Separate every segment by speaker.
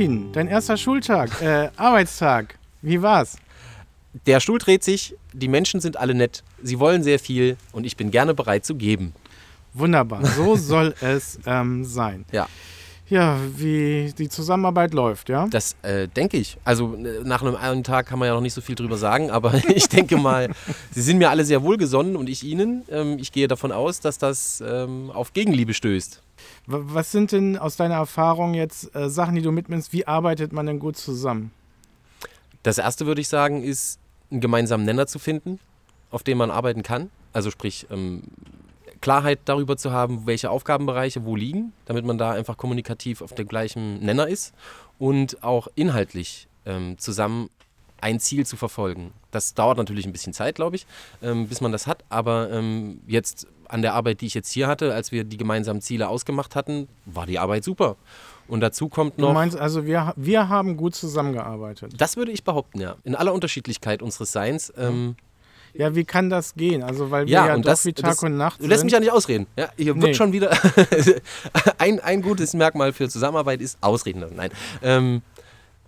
Speaker 1: Martin, dein erster Schultag, äh, Arbeitstag. Wie war's?
Speaker 2: Der Stuhl dreht sich, die Menschen sind alle nett, sie wollen sehr viel und ich bin gerne bereit zu geben.
Speaker 1: Wunderbar, so soll es ähm, sein.
Speaker 2: Ja.
Speaker 1: Ja, wie die Zusammenarbeit läuft, ja?
Speaker 2: Das äh, denke ich. Also äh, nach einem einen Tag kann man ja noch nicht so viel drüber sagen, aber ich denke mal, Sie sind mir alle sehr wohlgesonnen und ich Ihnen. Ähm, ich gehe davon aus, dass das ähm, auf Gegenliebe stößt.
Speaker 1: Was sind denn aus deiner Erfahrung jetzt äh, Sachen, die du mitnimmst? Wie arbeitet man denn gut zusammen?
Speaker 2: Das erste würde ich sagen, ist einen gemeinsamen Nenner zu finden, auf dem man arbeiten kann. Also sprich, ähm, Klarheit darüber zu haben, welche Aufgabenbereiche wo liegen, damit man da einfach kommunikativ auf dem gleichen Nenner ist und auch inhaltlich ähm, zusammen ein Ziel zu verfolgen. Das dauert natürlich ein bisschen Zeit, glaube ich, ähm, bis man das hat, aber ähm, jetzt an der Arbeit, die ich jetzt hier hatte, als wir die gemeinsamen Ziele ausgemacht hatten, war die Arbeit super. Und dazu kommt noch.
Speaker 1: Du meinst also, wir, wir haben gut zusammengearbeitet?
Speaker 2: Das würde ich behaupten, ja. In aller Unterschiedlichkeit unseres Seins. Ähm,
Speaker 1: ja, wie kann das gehen? Also, weil wir
Speaker 2: ja,
Speaker 1: ja, doch
Speaker 2: das,
Speaker 1: wie Tag
Speaker 2: das,
Speaker 1: und Nacht
Speaker 2: Du lässt mich ja nicht ausreden. Ja, hier
Speaker 1: Nee.
Speaker 2: wird schon wieder. ein, ein gutes Merkmal für Zusammenarbeit ist Ausreden lassen. Nein. Ähm,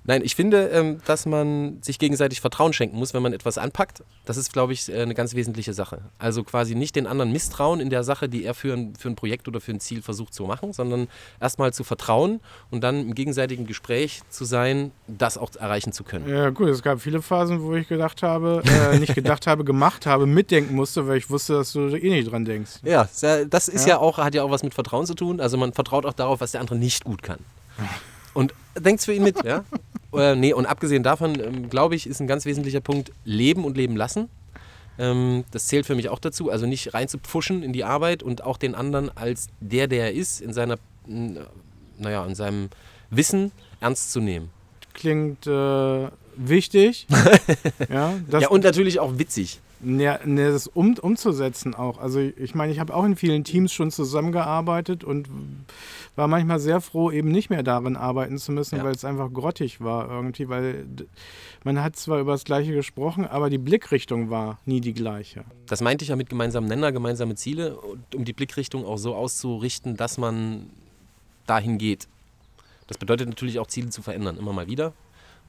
Speaker 2: nein, ich finde, ähm, dass man sich gegenseitig Vertrauen schenken muss, wenn man etwas anpackt. Das ist, glaube ich, äh, eine ganz wesentliche Sache. Also quasi nicht den anderen misstrauen in der Sache, die er für ein, für ein Projekt oder für ein Ziel versucht zu machen, sondern erstmal zu vertrauen und dann im gegenseitigen Gespräch zu sein, das auch erreichen zu können.
Speaker 1: Ja, gut, es gab viele Phasen, wo ich gedacht habe, äh, nicht gedacht habe, gemacht habe, mitdenken musste, weil ich wusste, dass du eh nicht dran denkst.
Speaker 2: Ja, das ist
Speaker 1: Ja.
Speaker 2: ja. auch, hat ja auch was mit Vertrauen zu tun. Also man vertraut auch darauf, was der andere nicht gut kann. Und denkt's für ihn mit, ja? Äh, nee, und abgesehen davon, ähm, glaube ich, ist ein ganz wesentlicher Punkt Leben und Leben lassen. Ähm, das zählt für mich auch dazu. Also nicht rein zu pfuschen in die Arbeit und auch den anderen als der, der er ist, in seiner, naja, in seinem Wissen ernst zu nehmen.
Speaker 1: Klingt äh, wichtig. ja,
Speaker 2: ja, und natürlich auch witzig.
Speaker 1: Ne, ne, das um, umzusetzen auch. Also ich meine, ich habe auch in vielen Teams schon zusammengearbeitet und war manchmal sehr froh, eben nicht mehr darin arbeiten zu müssen,
Speaker 2: Ja.
Speaker 1: weil es einfach grottig war irgendwie, weil man hat zwar über das Gleiche gesprochen, aber die Blickrichtung war nie die gleiche.
Speaker 2: Das meinte ich ja mit gemeinsamen Nenner, gemeinsame Ziele, um die Blickrichtung auch so auszurichten, dass man dahin geht. Das bedeutet natürlich auch Ziele zu verändern, immer mal wieder.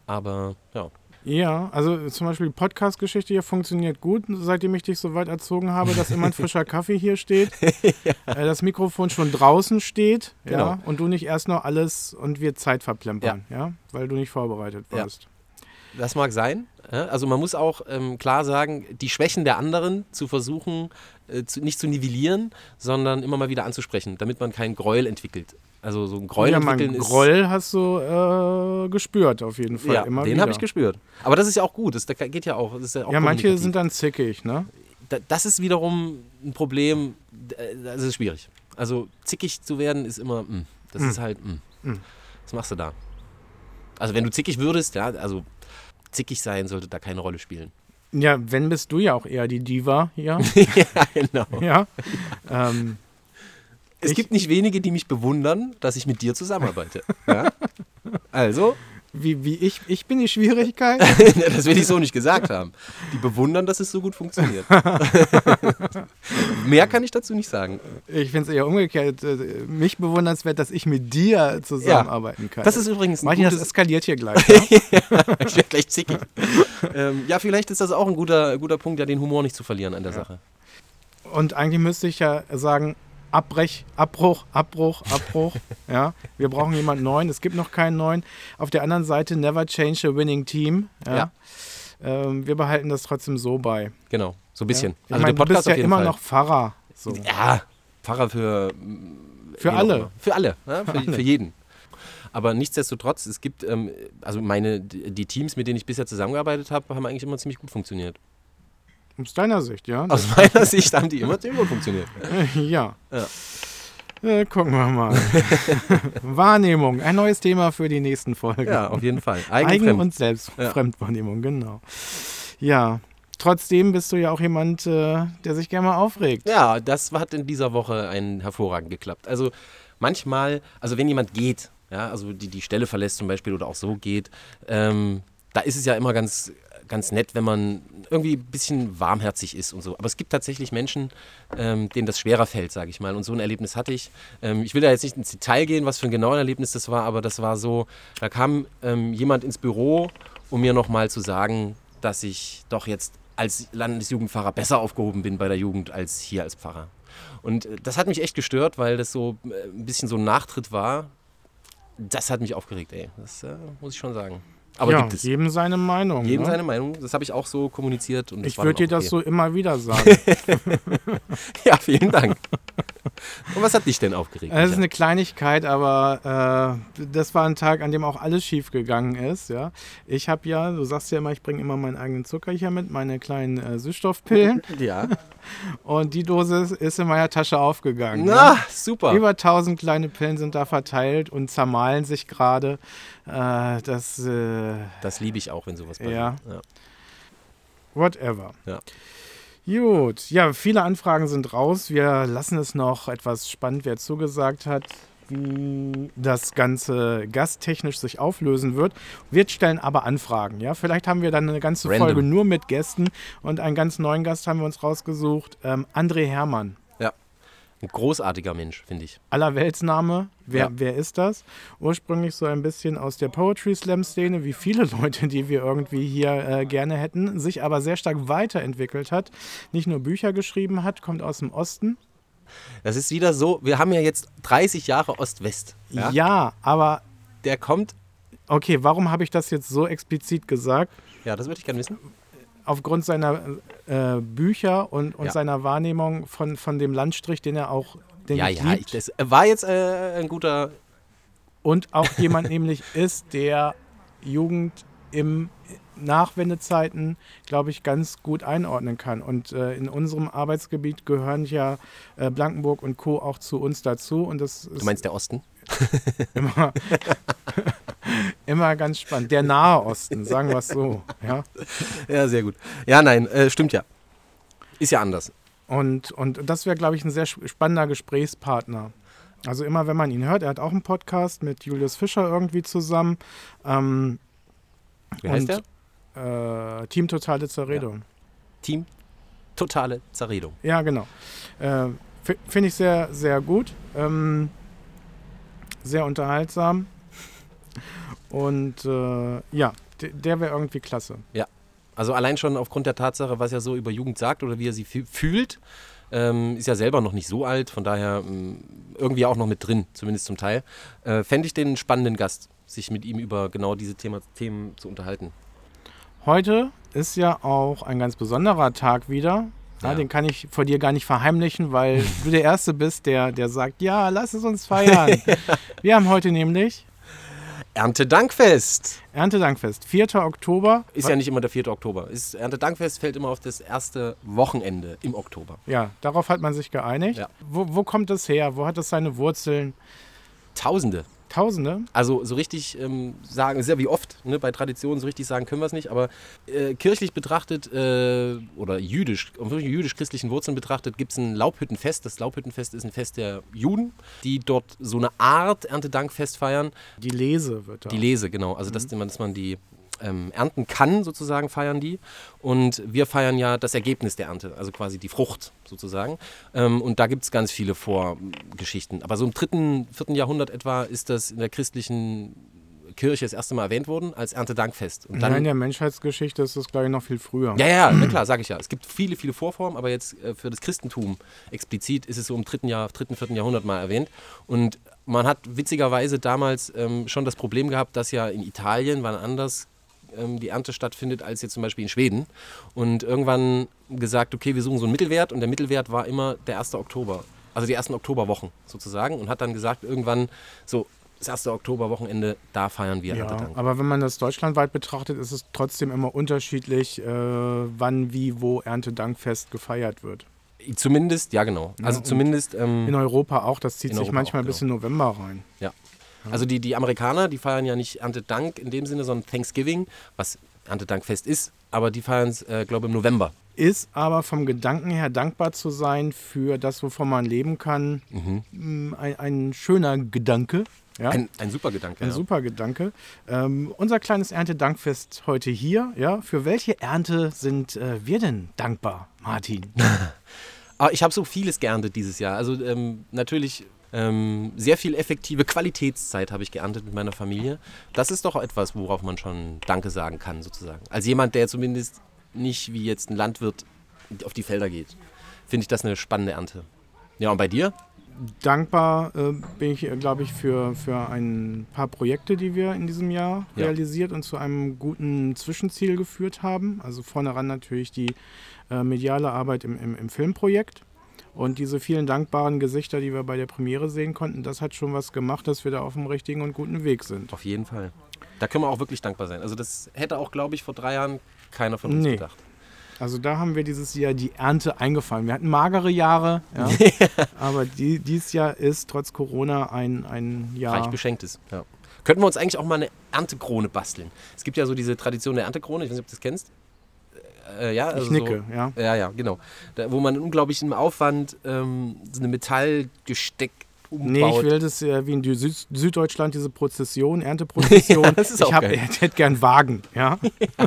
Speaker 2: Aber ja,
Speaker 1: Ja, also zum Beispiel die Podcast-Geschichte hier funktioniert gut, seitdem ich dich so weit erzogen habe, dass immer ein frischer Kaffee hier steht, äh, das Mikrofon schon draußen steht, ja,
Speaker 2: Genau.
Speaker 1: und du nicht erst noch alles und wir Zeit verplempern, ja, weil du nicht vorbereitet
Speaker 2: Ja.
Speaker 1: warst.
Speaker 2: Das mag sein. Also man muss auch ähm, klar sagen, die Schwächen der anderen zu versuchen, äh, zu, nicht zu nivellieren, sondern immer mal wieder anzusprechen, damit man keinen Gräuel entwickelt. Also so ein Gräuel
Speaker 1: ja,
Speaker 2: entwickeln ist...
Speaker 1: Groll hast du äh, gespürt auf jeden Fall.
Speaker 2: ja,
Speaker 1: immer
Speaker 2: den habe ich gespürt. Aber das ist ja auch gut. Das, das geht ja auch. Ja, auch
Speaker 1: Ja, manche sind dann zickig, ne?
Speaker 2: da, das ist wiederum ein Problem, äh, das ist schwierig. Also zickig zu werden ist immer, mm, das
Speaker 1: Mm.
Speaker 2: ist halt, mm.
Speaker 1: Mm.
Speaker 2: was machst du da? Also wenn du zickig würdest, ja, also zickig sein sollte da keine Rolle spielen.
Speaker 1: Ja, wenn bist du ja auch eher die Diva hier.
Speaker 2: ja, genau.
Speaker 1: ja. Ähm,
Speaker 2: Es gibt nicht wenige, die mich bewundern, dass ich mit dir zusammenarbeite. ja? Also,
Speaker 1: wie, wie ich, ich bin die Schwierigkeit.
Speaker 2: das will ich so nicht gesagt haben. Die bewundern, dass es so gut funktioniert. Mehr kann ich dazu nicht sagen.
Speaker 1: Ich finde es eher umgekehrt. äh, Mich bewundernswert, dass ich mit dir zusammenarbeiten kann.
Speaker 2: Das ist übrigens ein
Speaker 1: Martin, das
Speaker 2: gutes,
Speaker 1: eskaliert hier gleich. Ja?
Speaker 2: ich werde gleich zickig. ähm, ja, vielleicht ist das auch ein guter, guter Punkt, ja, den Humor nicht zu verlieren an der Sache.
Speaker 1: Und eigentlich müsste ich ja sagen, Abbrech, Abbruch, Abbruch, Abbruch. ja, wir brauchen jemanden neuen. Es gibt noch keinen neuen. Auf der anderen Seite, never change a winning team. Ja.
Speaker 2: Ja.
Speaker 1: Ähm, wir behalten das trotzdem so bei.
Speaker 2: Genau, so ein bisschen.
Speaker 1: Ja? Ich meine, du bist ja immer noch Pfarrer. So.
Speaker 2: Ja, Pfarrer für.
Speaker 1: Für
Speaker 2: wen auch
Speaker 1: alle.
Speaker 2: Für alle, für,
Speaker 1: alle.
Speaker 2: für jeden. Aber nichtsdestotrotz, es gibt, ähm, also meine, die Teams, mit denen ich bisher zusammengearbeitet habe, haben eigentlich immer ziemlich gut funktioniert.
Speaker 1: Aus deiner Sicht, ja?
Speaker 2: Aus meiner Sicht haben die immer gut funktioniert.
Speaker 1: ja.
Speaker 2: Ja.
Speaker 1: Äh, gucken wir mal. Wahrnehmung, ein neues Thema für die nächsten Folgen.
Speaker 2: Ja, auf jeden Fall.
Speaker 1: Eigen- und Selbstfremdwahrnehmung,
Speaker 2: Ja.
Speaker 1: Fremdwahrnehmung, genau. Ja, trotzdem bist du ja auch jemand, äh, der sich gerne mal aufregt.
Speaker 2: Ja, das hat in dieser Woche ein hervorragend geklappt. Also manchmal, also wenn jemand geht, ja, also die, die Stelle verlässt zum Beispiel oder auch so geht, ähm, da ist es ja immer ganz ganz nett, wenn man irgendwie ein bisschen warmherzig ist und so. Aber es gibt tatsächlich Menschen, ähm, denen das schwerer fällt, sage ich mal. Und so ein Erlebnis hatte ich. Ähm, ich will da jetzt nicht ins Detail gehen, was für ein genaues Erlebnis das war, aber das war so, da kam ähm, jemand ins Büro, um mir nochmal zu sagen, dass ich doch jetzt als Landesjugendpfarrer besser aufgehoben bin bei der Jugend als hier als Pfarrer. Und äh, das hat mich echt gestört, weil das so äh, ein bisschen so ein Nachtritt war. Das hat mich aufgeregt, ey. Das äh, muss ich schon sagen. Aber
Speaker 1: ja,
Speaker 2: gibt es.
Speaker 1: jedem seine Meinung.
Speaker 2: Jedem
Speaker 1: ne?
Speaker 2: seine Meinung. Das habe ich auch so kommuniziert. Und das
Speaker 1: Ich würde dir
Speaker 2: auch
Speaker 1: das so immer wieder sagen.
Speaker 2: okay. Ja, vielen Dank. und was hat dich denn aufgeregt?
Speaker 1: Es ist eine Kleinigkeit, aber äh, das war ein Tag, an dem auch alles schief gegangen ist. Ja, ich habe ja, du sagst ja immer, ich bringe immer meinen eigenen Zucker hier mit, meine kleinen äh, Süßstoffpillen,
Speaker 2: ja.
Speaker 1: Und die Dose ist in meiner Tasche aufgegangen.
Speaker 2: Na,
Speaker 1: ne?
Speaker 2: super.
Speaker 1: Über 1000 kleine Pillen sind da verteilt und zermahlen sich gerade. Äh, das, äh,
Speaker 2: Das liebe ich auch, wenn sowas passiert.
Speaker 1: Ja.
Speaker 2: ja.
Speaker 1: whatever.
Speaker 2: Ja.
Speaker 1: Gut, ja, viele Anfragen sind raus. Wir lassen es noch etwas spannend, wer zugesagt hat, wie das Ganze gasttechnisch sich auflösen wird. Wir stellen aber Anfragen, ja. Vielleicht haben wir dann eine ganze
Speaker 2: Random.
Speaker 1: Folge nur mit Gästen und einen ganz neuen Gast haben wir uns rausgesucht. Ähm, André Hermann.
Speaker 2: Ein großartiger Mensch, finde ich.
Speaker 1: Allerweltsname. Wer,
Speaker 2: Ja.
Speaker 1: wer ist das? Ursprünglich so ein bisschen aus der Poetry Slam Szene, wie viele Leute, die wir irgendwie hier äh, gerne hätten, sich aber sehr stark weiterentwickelt hat. Nicht nur Bücher geschrieben hat, kommt aus dem Osten.
Speaker 2: Das ist wieder so, wir haben ja jetzt 30 Jahre Ost-West.
Speaker 1: Ja,
Speaker 2: Ja?
Speaker 1: aber
Speaker 2: Der kommt,
Speaker 1: okay, warum habe ich das jetzt so explizit gesagt?
Speaker 2: ja, das würde ich gerne wissen.
Speaker 1: Aufgrund seiner äh, Bücher und, und
Speaker 2: Ja.
Speaker 1: seiner Wahrnehmung von, von dem Landstrich, den er auch den
Speaker 2: ja, ja, ich,
Speaker 1: liebt.
Speaker 2: das war jetzt äh, ein guter.
Speaker 1: und auch jemand nämlich ist, der Jugend im Nachwendezeiten, glaube ich, ganz gut einordnen kann. Und äh, in unserem Arbeitsgebiet gehören ja äh, Blankenburg und Co. auch zu uns dazu. Und das
Speaker 2: Du meinst der Osten?
Speaker 1: immer, immer ganz spannend. Der Nahe Osten, sagen wir es so. Ja?
Speaker 2: Ja, sehr gut. Ja, nein, äh, stimmt ja. Ist ja anders.
Speaker 1: Und, und das wäre, glaube ich, ein sehr sp- spannender Gesprächspartner. Also immer, wenn man ihn hört, er hat auch einen Podcast mit Julius Fischer irgendwie zusammen. Ähm,
Speaker 2: Wie heißt
Speaker 1: Und-
Speaker 2: der?
Speaker 1: äh, Team Totale Zerredung.
Speaker 2: Team Totale Zerredung.
Speaker 1: Ja, genau. Äh, Finde ich sehr, sehr gut. Ähm, sehr unterhaltsam. Und äh, ja, der wäre irgendwie klasse.
Speaker 2: Also allein schon aufgrund der Tatsache, was er so über Jugend sagt oder wie er sie fü- fühlt, ähm, ist ja selber noch nicht so alt, von daher ähm, irgendwie auch noch mit drin, zumindest zum Teil. Äh, Fände ich den spannenden Gast, sich mit ihm über genau diese Thema, Themen zu unterhalten.
Speaker 1: Heute ist ja auch ein ganz besonderer Tag wieder. Ja,
Speaker 2: Ja.
Speaker 1: Den kann ich vor dir gar nicht verheimlichen, weil du der Erste bist, der, der sagt, ja, lass es uns feiern. Wir haben heute nämlich
Speaker 2: Erntedankfest!
Speaker 1: Erntedankfest, 4. Oktober.
Speaker 2: Ist ja nicht immer der 4. Oktober. Ist, Erntedankfest fällt immer auf das erste Wochenende im Oktober.
Speaker 1: Ja, darauf hat man sich geeinigt. Wo, wo kommt es her? Wo hat es seine Wurzeln?
Speaker 2: Tausende.
Speaker 1: Tausende?
Speaker 2: Also so richtig ähm, sagen, sehr wie oft, ne, bei Traditionen so richtig sagen können wir es nicht, aber äh, kirchlich betrachtet äh, oder jüdisch, auf jüdisch-christlichen Wurzeln betrachtet, gibt es ein Laubhüttenfest. Das Laubhüttenfest ist ein Fest der Juden, die dort so eine Art Erntedankfest feiern.
Speaker 1: Die Lese wird da.
Speaker 2: Die Lese, genau. Also dass, man- dass man die ähm, ernten kann, sozusagen feiern die. Und wir feiern ja das Ergebnis der Ernte, also quasi die Frucht sozusagen. Ähm, und da gibt es ganz viele Vorgeschichten. Aber so im dritten, vierten Jahrhundert etwa ist das in der christlichen Kirche das erste Mal erwähnt worden als Erntedankfest. Und
Speaker 1: Ja, in
Speaker 2: dann,
Speaker 1: der Menschheitsgeschichte ist das, glaube ich, noch viel früher.
Speaker 2: ja, ja, na klar, sage ich ja. Es gibt viele, viele Vorformen, aber jetzt äh, für das Christentum explizit ist es so im dritten, Jahr, dritten vierten Jahrhundert mal erwähnt. Und man hat witzigerweise damals ähm, schon das Problem gehabt, dass ja in Italien, wann anders ähm, die Ernte stattfindet, als jetzt zum Beispiel in Schweden. Und irgendwann gesagt, okay, wir suchen so einen Mittelwert und der Mittelwert war immer der 1. Oktober. Also die ersten Oktoberwochen sozusagen. Und hat dann gesagt, irgendwann so das erste Oktoberwochenende, da feiern wir
Speaker 1: Ja,
Speaker 2: Erntedank.
Speaker 1: aber wenn man das deutschlandweit betrachtet, ist es trotzdem immer unterschiedlich, äh, wann, wie, wo Erntedankfest gefeiert wird.
Speaker 2: Zumindest, ja genau.
Speaker 1: Ja,
Speaker 2: Also
Speaker 1: und
Speaker 2: zumindest ähm,
Speaker 1: In Europa auch, das zieht sich
Speaker 2: Europa
Speaker 1: manchmal
Speaker 2: auch,
Speaker 1: bis in November rein.
Speaker 2: Also die, die Amerikaner, die feiern ja nicht Erntedank in dem Sinne, sondern Thanksgiving, was Erntedankfest ist, aber die feiern es, äh, glaube ich, im November.
Speaker 1: Ist aber vom Gedanken her dankbar zu sein für das, wovon man leben kann, mm, ein, ein schöner Gedanke. Ja?
Speaker 2: Ein, ein super Gedanke.
Speaker 1: Ein
Speaker 2: ja.
Speaker 1: super Gedanke. Ähm, unser kleines Erntedankfest heute hier. Ja, für welche Ernte sind äh, wir denn dankbar, Martin?
Speaker 2: Aber ich habe so vieles geerntet dieses Jahr. Also ähm, natürlich ähm, sehr viel effektive Qualitätszeit habe ich geerntet mit meiner Familie. Das ist doch etwas, worauf man schon Danke sagen kann, sozusagen. Als jemand, der zumindest nicht wie jetzt ein Landwirt auf die Felder geht, finde ich das eine spannende Ernte. Ja, und bei dir?
Speaker 1: Dankbar äh, bin ich, glaube ich, für, für ein paar Projekte, die wir in diesem Jahr
Speaker 2: Ja.
Speaker 1: realisiert und zu einem guten Zwischenziel geführt haben. Also vorne ran natürlich die äh, mediale Arbeit im, im, im Filmprojekt. Und diese vielen dankbaren Gesichter, die wir bei der Premiere sehen konnten, das hat schon was gemacht, dass wir da auf dem richtigen und guten Weg sind.
Speaker 2: Auf jeden Fall. Da können wir auch wirklich dankbar sein. Also das hätte auch, glaube ich, vor drei Jahren keiner von uns
Speaker 1: Nee.
Speaker 2: gedacht.
Speaker 1: Also da haben wir dieses Jahr die Ernte eingefahren. Wir hatten magere Jahre, ja, aber die, dieses Jahr ist trotz Corona ein, ein Jahr.
Speaker 2: Reich beschenkt ist. Ja. Könnten wir uns eigentlich auch mal eine Erntekrone basteln? Es gibt ja so diese Tradition der Erntekrone, ich weiß nicht, ob du das kennst. Äh, ja, also
Speaker 1: ich nicke, ja.
Speaker 2: So, ja, ja, genau. Da, wo man unglaublichen Aufwand ähm, so eine Metallgesteck umbaut.
Speaker 1: Nee, ich will das äh, wie in Süd Süddeutschland, diese Prozession, Ernteprozession.
Speaker 2: Ja, das ist
Speaker 1: ich hab, hätte gern Wagen, ja.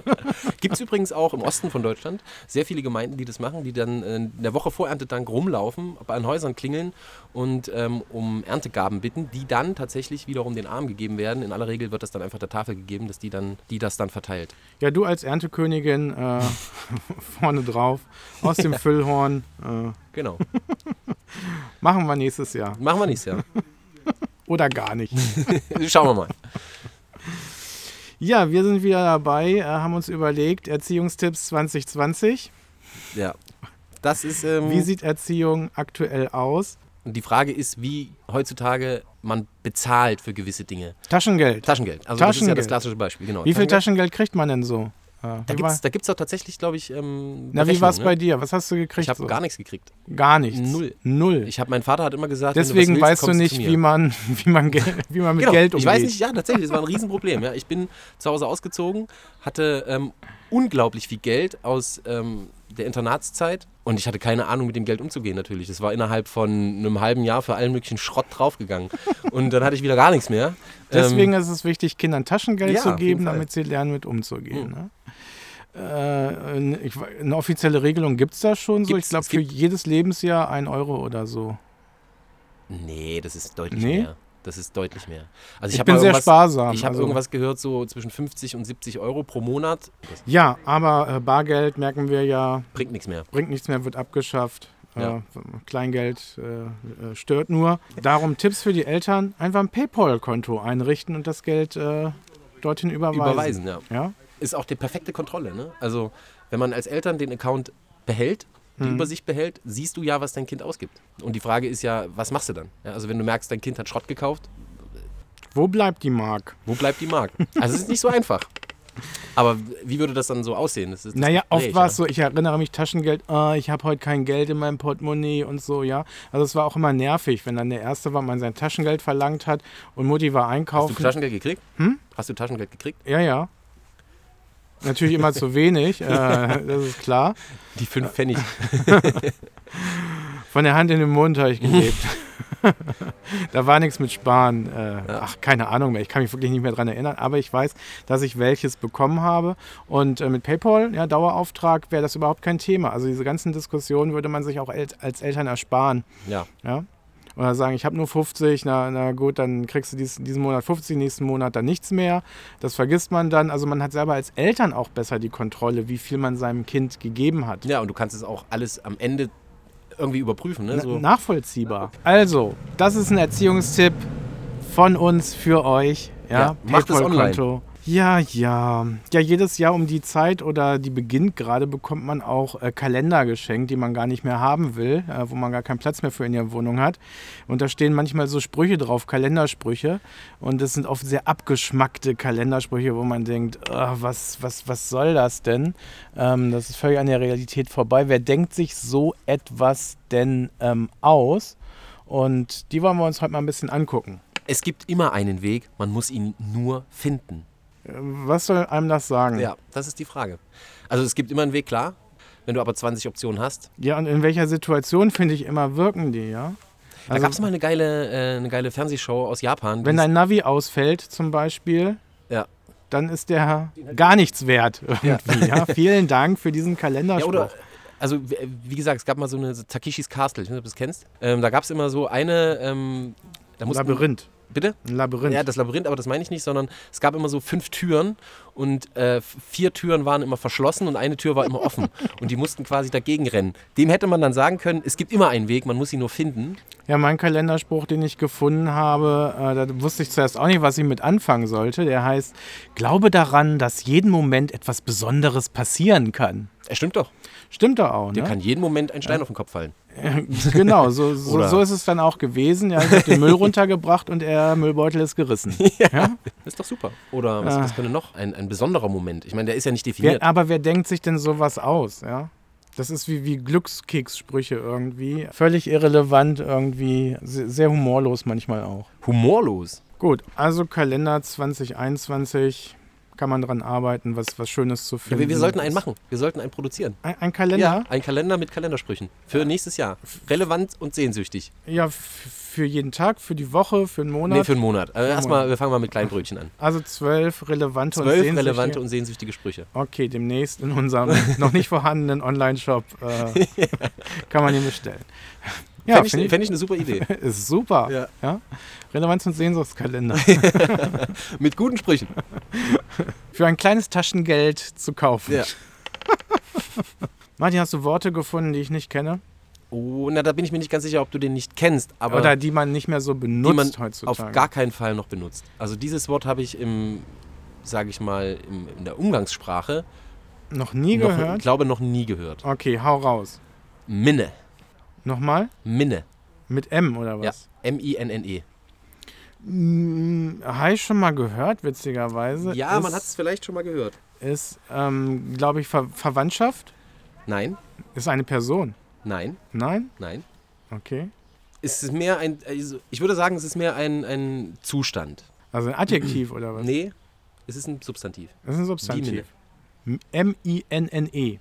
Speaker 2: Gibt es übrigens auch im Osten von Deutschland sehr viele Gemeinden, die das machen, die dann äh, in der Woche vor Erntedank rumlaufen, bei an Häusern klingeln und ähm, um Erntegaben bitten, die dann tatsächlich wiederum den Armen gegeben werden. In aller Regel wird das dann einfach der Tafel gegeben, dass die dann, die das dann verteilt.
Speaker 1: Ja, du als Erntekönigin äh, vorne drauf, aus dem Füllhorn. Äh,
Speaker 2: Genau.
Speaker 1: machen wir nächstes Jahr.
Speaker 2: Machen wir nichts, ja.
Speaker 1: Oder gar nicht.
Speaker 2: Schauen wir mal.
Speaker 1: Ja, wir sind wieder dabei, äh, haben uns überlegt, Erziehungstipps 2020.
Speaker 2: Ja. Das ist. Ähm,
Speaker 1: Wie sieht Erziehung aktuell aus?
Speaker 2: und die Frage ist, wie heutzutage man bezahlt für gewisse Dinge.
Speaker 1: Taschengeld.
Speaker 2: Taschengeld. Also das ist ja das
Speaker 1: Taschengeld.
Speaker 2: klassische Beispiel, genau.
Speaker 1: Wie viel
Speaker 2: Taschengeld.
Speaker 1: Taschengeld kriegt man denn so? Äh,
Speaker 2: Da
Speaker 1: wie
Speaker 2: gibt es da gibt's doch tatsächlich, glaube ich, ähm,
Speaker 1: Na, wie war es
Speaker 2: Berechnungen,
Speaker 1: bei
Speaker 2: ne?
Speaker 1: dir? Was hast du gekriegt?
Speaker 2: Ich habe
Speaker 1: so?
Speaker 2: gar nichts gekriegt.
Speaker 1: Gar nichts.
Speaker 2: Null.
Speaker 1: Null.
Speaker 2: Ich habe, mein Vater hat immer gesagt,
Speaker 1: Deswegen
Speaker 2: du willst,
Speaker 1: weißt du nicht, wie man, wie, man wie man mit
Speaker 2: genau,
Speaker 1: Geld umgeht.
Speaker 2: Ich weiß nicht, ja, tatsächlich, das war ein Riesenproblem. Ja. Ich bin zu Hause ausgezogen, hatte ähm, unglaublich viel Geld aus ähm, der Internatszeit und ich hatte keine Ahnung, mit dem Geld umzugehen natürlich. Das war innerhalb von einem halben Jahr für allen möglichen Schrott draufgegangen. und dann hatte ich wieder gar nichts mehr.
Speaker 1: Deswegen
Speaker 2: ähm,
Speaker 1: ist es wichtig, Kindern Taschengeld
Speaker 2: Ja,
Speaker 1: zu geben, damit sie lernen, mit umzugehen.
Speaker 2: Mhm.
Speaker 1: Ne? Äh, eine- offizielle Regelung gibt es da schon so.
Speaker 2: Gibt's,
Speaker 1: ich glaube, für jedes Lebensjahr ein Euro oder so.
Speaker 2: nee, das ist deutlich
Speaker 1: Nee?
Speaker 2: mehr. Das ist deutlich mehr. Also
Speaker 1: Ich,
Speaker 2: hab
Speaker 1: bin sehr sparsam.
Speaker 2: Ich habe
Speaker 1: also,
Speaker 2: irgendwas gehört, so zwischen 50 und 70 Euro pro Monat.
Speaker 1: Ja, aber äh, Bargeld, merken wir ja,
Speaker 2: bringt nichts mehr.
Speaker 1: bringt nichts mehr, wird abgeschafft.
Speaker 2: Ja.
Speaker 1: Äh, Kleingeld äh, äh, stört nur. Darum Tipps für die Eltern: einfach ein PayPal-Konto einrichten und das Geld äh, dorthin überweisen.
Speaker 2: Überweisen, ja.
Speaker 1: Ja?
Speaker 2: Ist auch die perfekte Kontrolle. Ne? Also, wenn man als Eltern den Account behält, die
Speaker 1: Mhm.
Speaker 2: Übersicht behält, siehst du ja, was dein Kind ausgibt. Und die Frage ist ja, was machst du dann? Ja, also, wenn du merkst, dein Kind hat Schrott gekauft,
Speaker 1: Wo bleibt die Mark?
Speaker 2: wo bleibt die Mark? Also, es ist nicht so einfach. Aber wie würde das dann so aussehen? Das ist das
Speaker 1: Naja, oft war es
Speaker 2: ja.
Speaker 1: so, ich erinnere mich, Taschengeld, ah, ich habe heute kein Geld in meinem Portemonnaie und so, ja. Also es war auch immer nervig, wenn dann der Erste war, man sein Taschengeld verlangt hat und Mutti war
Speaker 2: Hast du
Speaker 1: einkaufen.
Speaker 2: Taschengeld gekriegt?
Speaker 1: Hm?
Speaker 2: Hast du Taschengeld gekriegt?
Speaker 1: ja, ja. Natürlich immer zu wenig, äh, das ist klar.
Speaker 2: Die fünf Pfennig.
Speaker 1: Von der Hand in den Mund habe ich gelebt. da war nichts mit Sparen. Äh,
Speaker 2: Ja.
Speaker 1: Ach, keine Ahnung mehr. Ich kann mich wirklich nicht mehr dran erinnern. Aber ich weiß, dass ich welches bekommen habe. Und äh, mit PayPal, ja, Dauerauftrag, wäre das überhaupt kein Thema. Also diese ganzen Diskussionen würde man sich auch el als Eltern ersparen.
Speaker 2: Ja.
Speaker 1: Ja? Oder sagen, ich habe nur 50, na, na gut, dann kriegst du dies, diesen Monat 50, nächsten Monat dann nichts mehr. Das vergisst man dann. Also man hat selber als Eltern auch besser die Kontrolle, wie viel man seinem Kind gegeben hat.
Speaker 2: ja, und du kannst es auch alles am Ende irgendwie überprüfen. Ne? So.
Speaker 1: Nachvollziehbar. Also, das ist ein Erziehungstipp von uns für euch. Ja,
Speaker 2: Ja, macht es
Speaker 1: PayPal-Konto. Ja, ja. Ja, jedes Jahr um die Zeit oder die beginnt gerade, bekommt man auch äh, Kalender geschenkt, die man gar nicht mehr haben will, äh, wo man gar keinen Platz mehr für in der Wohnung hat. Und da stehen manchmal so Sprüche drauf, Kalendersprüche. Und das sind oft sehr abgeschmackte Kalendersprüche, wo man denkt, ah, was, was, was soll das denn? Ähm, das ist völlig an der Realität vorbei. Wer denkt sich so etwas denn ähm, aus? Und die wollen wir uns heute mal ein bisschen angucken.
Speaker 2: Es gibt immer einen Weg, man muss ihn nur finden.
Speaker 1: Was soll einem das sagen?
Speaker 2: Ja, das ist die Frage. Also es gibt immer einen Weg, klar. Wenn du aber 20 Optionen hast.
Speaker 1: Ja, und in welcher Situation, finde ich, immer wirken die, ja?
Speaker 2: da
Speaker 1: Also,
Speaker 2: gab es mal eine geile, äh, eine geile Fernsehshow aus Japan.
Speaker 1: wenn dein Navi ausfällt zum Beispiel,
Speaker 2: ja.
Speaker 1: dann ist der gar nichts wert irgendwie. Ja. Vielen Dank für diesen
Speaker 2: ja,
Speaker 1: Kalenderspruch.
Speaker 2: oder, also wie gesagt, es gab mal so eine so Takeshis Castle, ich weiß nicht, ob du das kennst. Ähm, da gab es immer so eine, ähm, da mussten,
Speaker 1: Labyrinth.
Speaker 2: Bitte?
Speaker 1: Ein Labyrinth.
Speaker 2: Ja, das Labyrinth, aber das meine ich nicht, sondern es gab immer so fünf Türen und äh, vier Türen waren immer verschlossen und eine Tür war immer offen. Und die mussten quasi dagegen rennen. Dem hätte man dann sagen können, es gibt immer einen Weg, man muss ihn nur finden.
Speaker 1: Ja, mein Kalenderspruch, den ich gefunden habe, äh, da wusste ich zuerst auch nicht, was ich mit anfangen sollte. Der heißt, glaube daran, dass jeden Moment etwas Besonderes passieren kann.
Speaker 2: Es stimmt doch.
Speaker 1: Stimmt doch auch,
Speaker 2: Dir
Speaker 1: ne?
Speaker 2: kann jeden Moment ein Stein auf den Kopf fallen.
Speaker 1: genau, so, so, so ist es dann auch gewesen. Ja, ich habe den Müll runtergebracht und der Müllbeutel ist gerissen. ja?
Speaker 2: Ist doch super. Oder was,
Speaker 1: Ah.
Speaker 2: was könnte noch? Ein, ein besonderer Moment. Ich meine, der ist ja nicht
Speaker 1: Wer,
Speaker 2: definiert.
Speaker 1: aber wer denkt sich denn sowas aus, ja? Das ist wie, wie Glückskekssprüche irgendwie. Völlig irrelevant irgendwie. Sehr humorlos manchmal auch.
Speaker 2: Humorlos.
Speaker 1: Gut, also Kalender 2021 kann man dran arbeiten, was, was Schönes zu
Speaker 2: Ja,
Speaker 1: finden.
Speaker 2: wir, wir sollten einen machen. Wir sollten einen produzieren.
Speaker 1: Ein, ein Kalender?
Speaker 2: Ja, ein Kalender mit Kalendersprüchen. Für nächstes Jahr. Relevant und sehnsüchtig.
Speaker 1: Ja, für jeden Tag, für die Woche, für einen Monat.
Speaker 2: Nee, für einen Monat. Äh, Erstmal, wir fangen mal mit kleinen Brüchen an.
Speaker 1: also zwölf relevante und
Speaker 2: Zwölf
Speaker 1: sehnsüchtige.
Speaker 2: relevante und sehnsüchtige Sprüche.
Speaker 1: Okay, demnächst in unserem noch nicht vorhandenen Online-Shop äh, kann man ihn bestellen. Ja,
Speaker 2: Fände ich,
Speaker 1: finde ich,
Speaker 2: fänd ich eine super Idee.
Speaker 1: ist super.
Speaker 2: Ja.
Speaker 1: Ja? Relevanz- und Sehnsuchtskalender.
Speaker 2: mit guten Sprüchen.
Speaker 1: Für ein kleines Taschengeld zu kaufen.
Speaker 2: Ja.
Speaker 1: Martin, hast du Worte gefunden, die ich nicht kenne?
Speaker 2: Oh, na, da bin ich mir nicht ganz sicher, ob du den nicht kennst, aber
Speaker 1: Oder die man nicht mehr so
Speaker 2: die
Speaker 1: benutzt
Speaker 2: man
Speaker 1: heutzutage?
Speaker 2: auf gar keinen Fall noch benutzt. Also dieses Wort habe ich im, sage ich mal, im, in der Umgangssprache
Speaker 1: noch nie
Speaker 2: noch,
Speaker 1: gehört?
Speaker 2: glaube noch nie gehört.
Speaker 1: Okay, hau raus.
Speaker 2: Minne.
Speaker 1: Nochmal?
Speaker 2: Minne.
Speaker 1: Mit M oder
Speaker 2: Ja.
Speaker 1: was?
Speaker 2: M-I-N-N-E.
Speaker 1: Mm, Habe ich schon mal gehört, witzigerweise.
Speaker 2: Ja,
Speaker 1: ist,
Speaker 2: man hat es vielleicht schon mal gehört.
Speaker 1: Ist, ähm, glaube ich, Ver Verwandtschaft?
Speaker 2: Nein,
Speaker 1: Ist eine Person?
Speaker 2: nein,
Speaker 1: Nein?
Speaker 2: nein.
Speaker 1: Okay.
Speaker 2: Es ist mehr ein, also ich würde sagen, es ist mehr ein, ein Zustand.
Speaker 1: Also ein Adjektiv oder was?
Speaker 2: Nee, es ist ein Substantiv.
Speaker 1: Das ist ein Substantiv. M-I-N-N-E.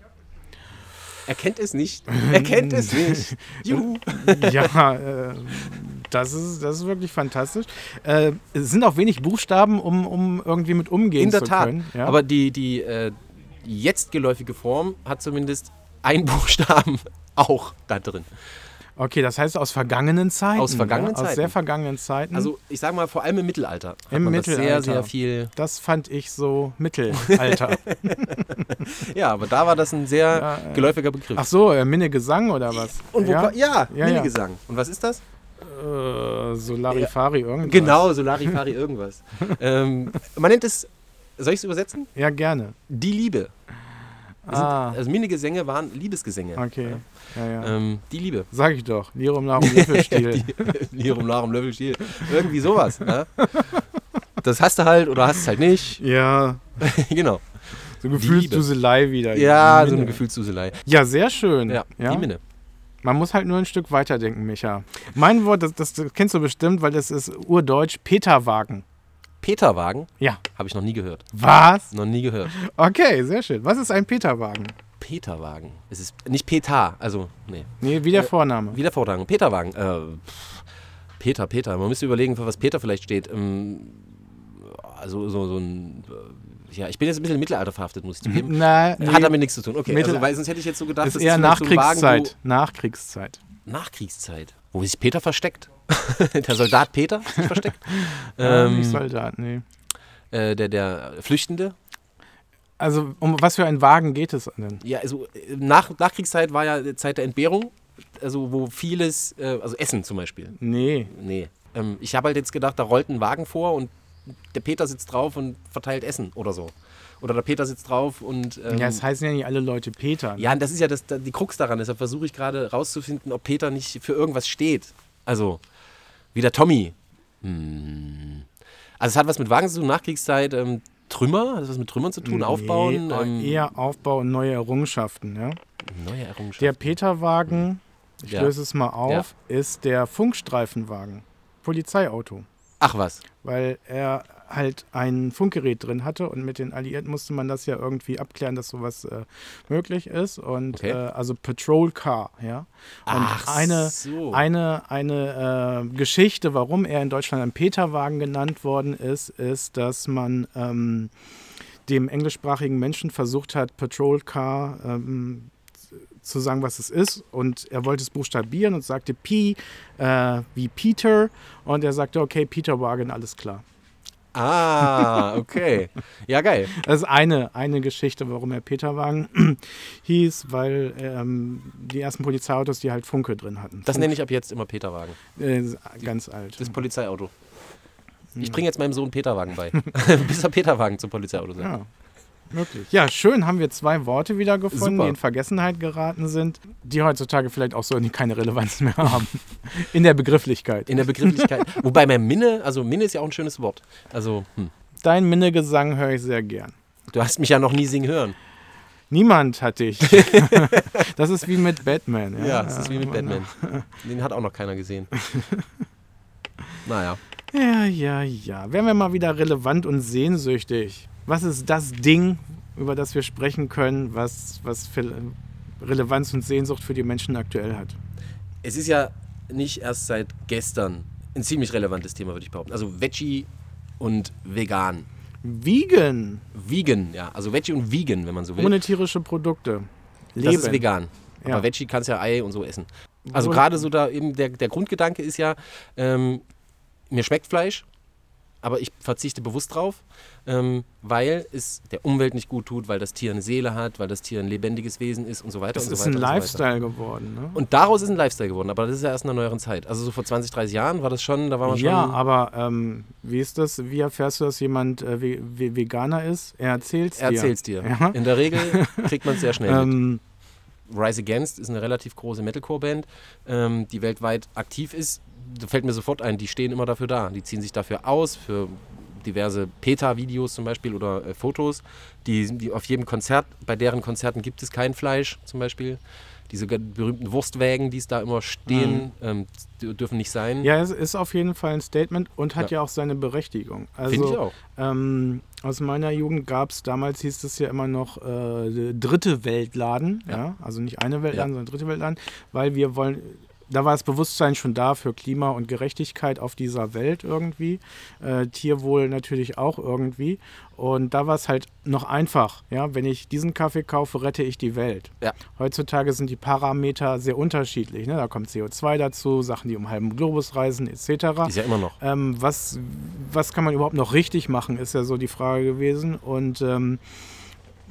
Speaker 2: Er kennt es nicht. Er kennt es nicht. Juhu.
Speaker 1: ja, äh, das, ist, das ist wirklich fantastisch. Äh, es sind auch wenig Buchstaben, um, um irgendwie mit umgehen
Speaker 2: In der
Speaker 1: zu
Speaker 2: Tat.
Speaker 1: können. Ja?
Speaker 2: Aber die, die äh, jetzt geläufige Form hat zumindest ein Buchstaben auch da drin.
Speaker 1: Okay, das heißt aus vergangenen Zeiten.
Speaker 2: Aus vergangenen
Speaker 1: ja? Aus
Speaker 2: Zeiten.
Speaker 1: sehr vergangenen Zeiten.
Speaker 2: Also ich sage mal, vor allem im Mittelalter
Speaker 1: Im
Speaker 2: das sehr,
Speaker 1: Mittelalter.
Speaker 2: sehr viel.
Speaker 1: das fand ich so Mittelalter.
Speaker 2: Ja, aber da war das ein sehr
Speaker 1: Ja, äh.
Speaker 2: geläufiger Begriff.
Speaker 1: Ach so, äh, Minnegesang oder was?
Speaker 2: Und wo
Speaker 1: ja,
Speaker 2: Ja, ja. Minnegesang. Und was ist das?
Speaker 1: Äh, Solarifari irgendwas.
Speaker 2: Genau, Solarifari irgendwas. ähm, man nennt es, soll ich es übersetzen?
Speaker 1: Ja, gerne.
Speaker 2: Die Liebe. Das
Speaker 1: Ah.
Speaker 2: Sind, also Minnegesänge waren Liebesgesänge.
Speaker 1: Okay. Ja, ja.
Speaker 2: Ähm, die Liebe.
Speaker 1: Sag ich doch. Lirum Larum Löffelstiel.
Speaker 2: Lirum, Larum, Löffelstiel. Irgendwie sowas. Ne? Das hast du halt oder hast es halt nicht.
Speaker 1: ja,
Speaker 2: genau.
Speaker 1: so
Speaker 2: Liebe.
Speaker 1: Gefühlsduselei wieder.
Speaker 2: Ja, so eine Gefühlsduselei.
Speaker 1: Ja, sehr schön.
Speaker 2: Ja, die Minne.
Speaker 1: Man muss halt nur ein Stück weiterdenken, Micha. Mein Wort, das, das kennst du bestimmt, weil das ist urdeutsch, Peterwagen.
Speaker 2: Peterwagen
Speaker 1: Ja.
Speaker 2: habe ich noch nie gehört.
Speaker 1: Was?
Speaker 2: Noch nie gehört.
Speaker 1: Okay, sehr schön. Was ist ein Peterwagen?
Speaker 2: Peterwagen. Es ist nicht Peter, also, nee.
Speaker 1: Nee, wie der Vorname.
Speaker 2: Wieder Vortragen. Peterwagen. Äh, Peter, Peter. Man müsste überlegen, für was Peter vielleicht steht. Ähm, also so, so ein. äh, Ja, ich bin jetzt ein bisschen im Mittelalter verhaftet, muss ich zugeben.
Speaker 1: Na, nee,
Speaker 2: Hat damit nichts zu tun. Okay,
Speaker 1: Mittel-
Speaker 2: also, weil sonst hätte ich jetzt so gedacht,
Speaker 1: ist
Speaker 2: das
Speaker 1: eher
Speaker 2: vielleicht so ein Wagen,
Speaker 1: Nachkriegszeit. Nachkriegszeit.
Speaker 2: Wo, sich Peter versteckt. der Soldat Peter sich versteckt.
Speaker 1: Ja,
Speaker 2: ähm,
Speaker 1: nicht Soldat, nee.
Speaker 2: äh, der, der Flüchtende.
Speaker 1: Also, um was für einen Wagen geht es denn?
Speaker 2: Ja, also nach, Nachkriegszeit war ja Zeit der Entbehrung. Also wo vieles, äh, also Essen zum Beispiel.
Speaker 1: Nee.
Speaker 2: Nee. Ähm, ich habe halt jetzt gedacht, da rollt ein Wagen vor und der Peter sitzt drauf und verteilt Essen oder so. Oder der Peter sitzt drauf und. Ähm,
Speaker 1: ja, es heißen ja nicht alle Leute Peter. ne?
Speaker 2: ja, und das ist ja das, die Krux daran. Deshalb versuche ich gerade rauszufinden, ob Peter nicht für irgendwas steht. Also, wie der Tommy. Hm. Also, es hat was mit Wagen zu tun, Nachkriegszeit. Ähm, Trümmer, hat das was mit Trümmern zu tun? Aufbauen?
Speaker 1: Nee,
Speaker 2: Ähm,
Speaker 1: eher Aufbau und neue Errungenschaften, ja.
Speaker 2: neue Errungenschaften.
Speaker 1: Der Peterwagen, ich
Speaker 2: Ja.
Speaker 1: löse es mal auf, ist der Funkstreifenwagen. Polizeiauto.
Speaker 2: Ach was.
Speaker 1: Weil er halt ein Funkgerät drin hatte und mit den Alliierten musste man das ja irgendwie abklären, dass sowas äh, möglich ist und
Speaker 2: Okay.
Speaker 1: äh, also Patrol Car, ja. Und
Speaker 2: Ach
Speaker 1: eine,
Speaker 2: so.
Speaker 1: eine, eine äh, Geschichte, warum er in Deutschland ein Peterwagen genannt worden ist, ist, dass man ähm, dem englischsprachigen Menschen versucht hat, Patrol Car ähm, zu sagen, was es ist. Und er wollte es buchstabieren und sagte P äh, wie Peter. Und er sagte, okay, Peter Wagen, alles klar.
Speaker 2: Ah, okay. Ja, geil.
Speaker 1: Das ist eine, eine Geschichte, warum er Peterwagen hieß, weil ähm, die ersten Polizeiautos, die halt Funke drin hatten.
Speaker 2: Das
Speaker 1: Funk-
Speaker 2: nenne ich ab jetzt immer Peterwagen.
Speaker 1: äh, ganz alt.
Speaker 2: Das Polizeiauto.
Speaker 1: Hm.
Speaker 2: Ich bringe jetzt meinem Sohn Peterwagen bei. Bis er Peterwagen zum Polizeiauto sagt.
Speaker 1: Ja, wirklich. Ja, schön haben wir zwei Worte wieder gefunden,
Speaker 2: Super.
Speaker 1: die in Vergessenheit geraten sind, die heutzutage vielleicht auch so keine Relevanz mehr haben. In der Begrifflichkeit.
Speaker 2: In der Begrifflichkeit. Wobei mein Minne, also Minne ist ja auch ein schönes Wort. Also, hm.
Speaker 1: Dein Minnegesang höre ich sehr gern.
Speaker 2: du hast mich ja noch nie singen hören.
Speaker 1: Niemand hat dich. das ist wie mit Batman. Ja,
Speaker 2: Ja, das ist wie mit Batman. Den hat auch noch keiner gesehen. Naja.
Speaker 1: Ja, ja, ja. Wären wir mal wieder relevant und sehnsüchtig. Was ist das Ding, über das wir sprechen können, was, was für Relevanz und Sehnsucht für die Menschen aktuell hat?
Speaker 2: Es ist ja nicht erst seit gestern ein ziemlich relevantes Thema, würde ich behaupten. Also Veggie und vegan.
Speaker 1: Vegan,
Speaker 2: Vegan, ja. Also Veggie und Vegan, wenn man so will.
Speaker 1: ohne tierische Produkte. Leben.
Speaker 2: Das ist vegan.
Speaker 1: Ja.
Speaker 2: Aber Veggie kannst ja Ei und so essen. Also gerade so da eben der, der Grundgedanke ist ja, ähm, mir schmeckt Fleisch, aber ich verzichte bewusst drauf, ähm, weil es der Umwelt nicht gut tut, weil das Tier eine Seele hat, weil das Tier ein lebendiges Wesen ist und so weiter.
Speaker 1: Das
Speaker 2: und so
Speaker 1: ist
Speaker 2: weiter
Speaker 1: ein
Speaker 2: und so.
Speaker 1: Lifestyle geworden. Ne?
Speaker 2: Und daraus ist ein Lifestyle geworden, aber das ist ja erst in der neueren Zeit. Also so vor 20, 30 Jahren war das schon, da war man schon.
Speaker 1: Ja, aber ähm, wie ist das? Wie erfährst du, dass jemand äh, ve ve Veganer ist? Er erzählt's dir.
Speaker 2: Erzähl's dir.
Speaker 1: Ja.
Speaker 2: In der Regel kriegt man es sehr schnell mit.
Speaker 1: Ähm,
Speaker 2: Rise Against ist eine relativ große Metalcore-Band, ähm, die weltweit aktiv ist. Da fällt mir sofort ein, die stehen immer dafür da. Die ziehen sich dafür aus, für diverse PETA-Videos zum Beispiel oder äh, Fotos. Die, die auf jedem Konzert, bei deren Konzerten gibt es kein Fleisch zum Beispiel. Diese berühmten Wurstwägen, die es da immer stehen, ähm, die dürfen nicht sein.
Speaker 1: Mhm. ja, es ist auf jeden Fall ein Statement und hat
Speaker 2: Ja.
Speaker 1: ja, auch seine Berechtigung. Also,
Speaker 2: Finde ich auch.
Speaker 1: Ähm, aus meiner Jugend gab es, damals hieß es ja immer noch äh, dritte Weltladen, ja.
Speaker 2: Ja.
Speaker 1: also nicht eine Weltladen,
Speaker 2: Ja.
Speaker 1: sondern dritte Weltladen, weil wir wollen, da war das Bewusstsein schon da für Klima und Gerechtigkeit auf dieser Welt irgendwie, äh, Tierwohl natürlich auch irgendwie und da war es halt noch einfach, ja, wenn ich diesen Kaffee kaufe, rette ich die Welt.
Speaker 2: Ja.
Speaker 1: Heutzutage sind die Parameter sehr unterschiedlich, ne? da kommt CO2 dazu, Sachen, die um halben Globus reisen etc.
Speaker 2: Ist ja immer noch.
Speaker 1: Ähm, was, was kann man überhaupt noch richtig machen, ist ja so die Frage gewesen. Und ähm,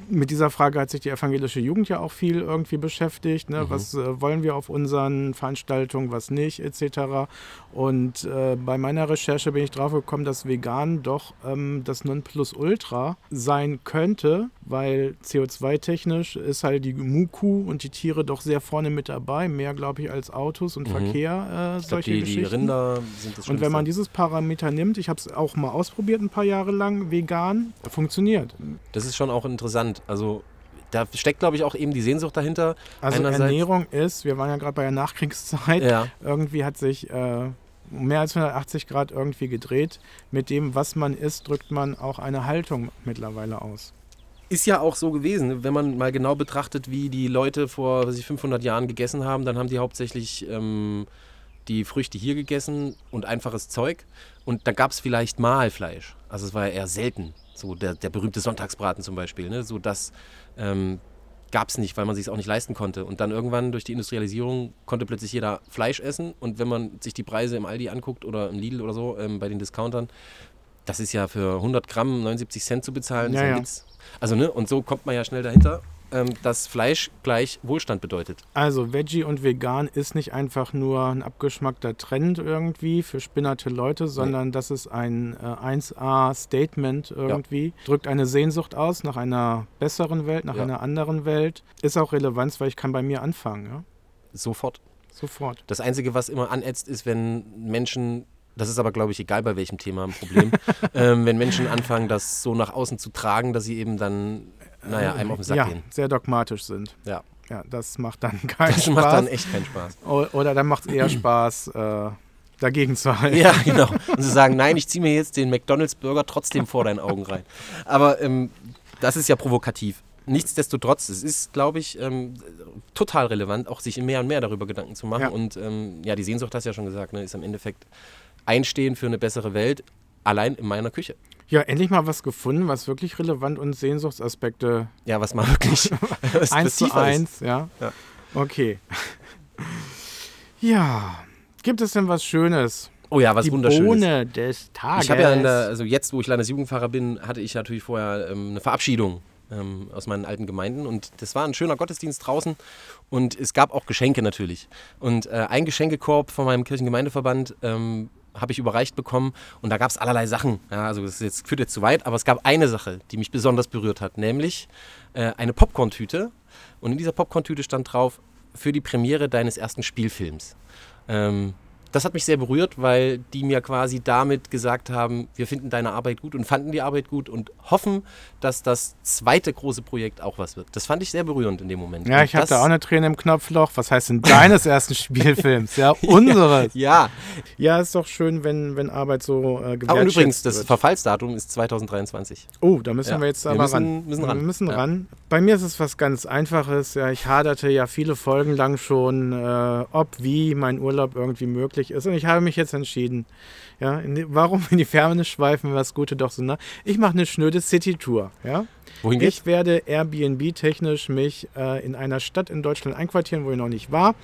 Speaker 1: mit dieser Frage hat sich die evangelische Jugend ja auch viel irgendwie beschäftigt. Ne?
Speaker 2: Mhm.
Speaker 1: Was äh, wollen wir auf unseren Veranstaltungen, was nicht, etc. Und äh, bei meiner Recherche bin ich drauf gekommen, dass vegan doch ähm, das Nonplusultra sein könnte, weil CO2-technisch ist halt die Muku und die Tiere doch sehr vorne mit dabei, mehr glaube ich als Autos und
Speaker 2: Mhm.
Speaker 1: Verkehr, äh,
Speaker 2: Ich glaub,
Speaker 1: solche
Speaker 2: die, die
Speaker 1: Geschichten.
Speaker 2: Rinder sind das
Speaker 1: Und wenn man dieses Parameter nimmt, ich habe es auch mal ausprobiert ein paar Jahre lang, vegan, funktioniert.
Speaker 2: Das ist schon auch interessant. Also da steckt, glaube ich, auch eben die Sehnsucht dahinter.
Speaker 1: Also
Speaker 2: Einerseits-
Speaker 1: Ernährung ist, wir waren ja gerade bei der Nachkriegszeit,
Speaker 2: Ja.
Speaker 1: irgendwie hat sich äh, mehr als 180 Grad irgendwie gedreht. Mit dem, was man isst, drückt man auch eine Haltung mittlerweile aus.
Speaker 2: Ist ja auch so gewesen, wenn man mal genau betrachtet, wie die Leute vor was ich, 500 Jahren gegessen haben, dann haben die hauptsächlich ähm, die Früchte hier gegessen und einfaches Zeug. Und da gab es vielleicht mal Fleisch. Also es war ja eher selten. So der, der berühmte Sonntagsbraten zum Beispiel. Ne? So das ähm, gab es nicht, weil man sich es auch nicht leisten konnte. Und dann irgendwann durch die Industrialisierung konnte plötzlich jeder Fleisch essen. Und wenn man sich die Preise im Aldi anguckt oder im Lidl oder so, ähm, bei den Discountern, das ist ja für 100 Gramm 79 Cent zu bezahlen.
Speaker 1: Ja, ja.
Speaker 2: Also, ne, und so kommt man ja schnell dahinter, ähm, dass Fleisch gleich Wohlstand bedeutet.
Speaker 1: Also Veggie und Vegan ist nicht einfach nur ein abgeschmackter Trend irgendwie für spinnerte Leute, sondern das ist ein äh, 1A-Statement irgendwie. Drückt eine Sehnsucht aus nach einer besseren Welt, nach
Speaker 2: Ja.
Speaker 1: einer anderen Welt. Ist auch Relevanz, weil ich kann bei mir anfangen. Ja?
Speaker 2: Sofort.
Speaker 1: Sofort.
Speaker 2: Das Einzige, was immer anätzt, ist, wenn Menschen, das ist aber, glaube ich, egal bei welchem Thema ein Problem, ähm, wenn Menschen anfangen, das so nach außen zu tragen, dass sie eben dann, naja, einem auf den Sack
Speaker 1: ja,
Speaker 2: gehen.
Speaker 1: sehr dogmatisch sind.
Speaker 2: Ja.
Speaker 1: Ja, das macht dann keinen
Speaker 2: Das
Speaker 1: Spaß.
Speaker 2: macht dann echt keinen Spaß.
Speaker 1: O- Oder dann macht es eher Spaß, äh, dagegen zu halten.
Speaker 2: Ja, genau. Und zu sagen, nein, ich ziehe mir jetzt den McDonalds-Burger trotzdem vor deinen Augen rein. Aber ähm, das ist ja provokativ. Nichtsdestotrotz, es ist, glaube ich, ähm, total relevant, auch sich mehr und mehr darüber Gedanken zu machen.
Speaker 1: Ja.
Speaker 2: Und ähm, ja, die Sehnsucht, hast du ja schon gesagt, ne, ist im Endeffekt Einstehen für eine bessere Welt, allein in meiner Küche.
Speaker 1: Ja, endlich mal was gefunden, was wirklich relevant und Sehnsuchtsaspekte
Speaker 2: Ja, was mal wirklich was
Speaker 1: eins zu eins, ja.
Speaker 2: Ja.
Speaker 1: Okay. Ja, gibt es denn was Schönes?
Speaker 2: Oh ja, was
Speaker 1: Die
Speaker 2: Wunderschönes.
Speaker 1: Bohne des Tages.
Speaker 2: Ich habe ja in der, also jetzt, wo ich Landesjugendpfarrer bin, hatte ich natürlich vorher ähm, eine Verabschiedung ähm, aus meinen alten Gemeinden und das war ein schöner Gottesdienst draußen und es gab auch Geschenke natürlich. Und äh, ein Geschenkekorb von meinem Kirchengemeindeverband ähm, habe ich überreicht bekommen und da gab es allerlei Sachen. Ja, also das jetzt, führt jetzt zu weit, aber es gab eine Sache, die mich besonders berührt hat, nämlich äh, eine Popcorn-Tüte und in dieser Popcorn-Tüte stand drauf, für die Premiere deines ersten Spielfilms. Ähm, das hat mich sehr berührt, weil die mir quasi damit gesagt haben, wir finden deine Arbeit gut und fanden die Arbeit gut und hoffen, dass das zweite große Projekt auch was wird. Das fand ich sehr berührend in dem Moment.
Speaker 1: Ja,
Speaker 2: Und
Speaker 1: ich hatte
Speaker 2: das-
Speaker 1: auch eine Träne im Knopfloch. Was heißt denn deines ersten Spielfilms? Ja, unseres.
Speaker 2: Ja,
Speaker 1: Ja, ist doch schön, wenn, wenn Arbeit so äh, gewertschätzt
Speaker 2: aber und übrigens, das
Speaker 1: wird.
Speaker 2: Verfallsdatum ist 2023.
Speaker 1: Oh, da müssen
Speaker 2: Ja,
Speaker 1: wir jetzt
Speaker 2: wir
Speaker 1: aber
Speaker 2: müssen-
Speaker 1: ran.
Speaker 2: müssen ran.
Speaker 1: Wir müssen
Speaker 2: Ja.
Speaker 1: ran. Bei mir ist es was ganz Einfaches. Ja, ich haderte ja viele Folgen lang schon, äh, ob, wie mein Urlaub irgendwie möglich ist. Und ich habe mich jetzt entschieden. Ja, in die, warum in die Ferne schweifen, wenn das Gute doch so nah. Ich mache eine schnöde City-Tour. Ja?
Speaker 2: Wohin geht's?
Speaker 1: Ich werde Airbnb-technisch mich äh, in einer Stadt in Deutschland einquartieren, wo ich noch nicht war.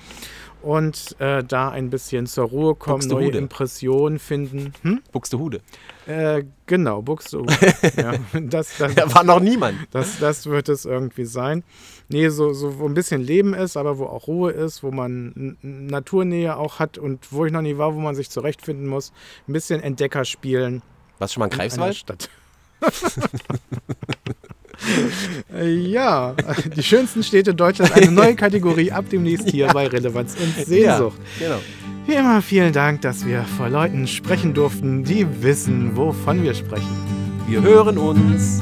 Speaker 1: Und äh, da ein bisschen zur Ruhe kommen, neue. Impressionen finden. Hm?
Speaker 2: Buxtehude.
Speaker 1: Äh, genau, Buxtehude. ja, das, das,
Speaker 2: Da war noch niemand.
Speaker 1: das, das wird es irgendwie sein. Nee, so, so wo ein bisschen Leben ist, aber wo auch Ruhe ist, wo man Naturnähe auch hat und wo ich noch nie war, wo man sich zurechtfinden muss. Ein bisschen Entdecker spielen.
Speaker 2: Du schon mal in Greifswald?
Speaker 1: Stadt. Äh, ja, die schönsten Städte Deutschlands, eine neue Kategorie ab demnächst hier bei Relevanz und Sehnsucht.
Speaker 2: Ja, genau.
Speaker 1: Wie immer, vielen Dank, dass wir vor Leuten sprechen durften, die wissen, wovon wir sprechen.
Speaker 2: Wir hören uns.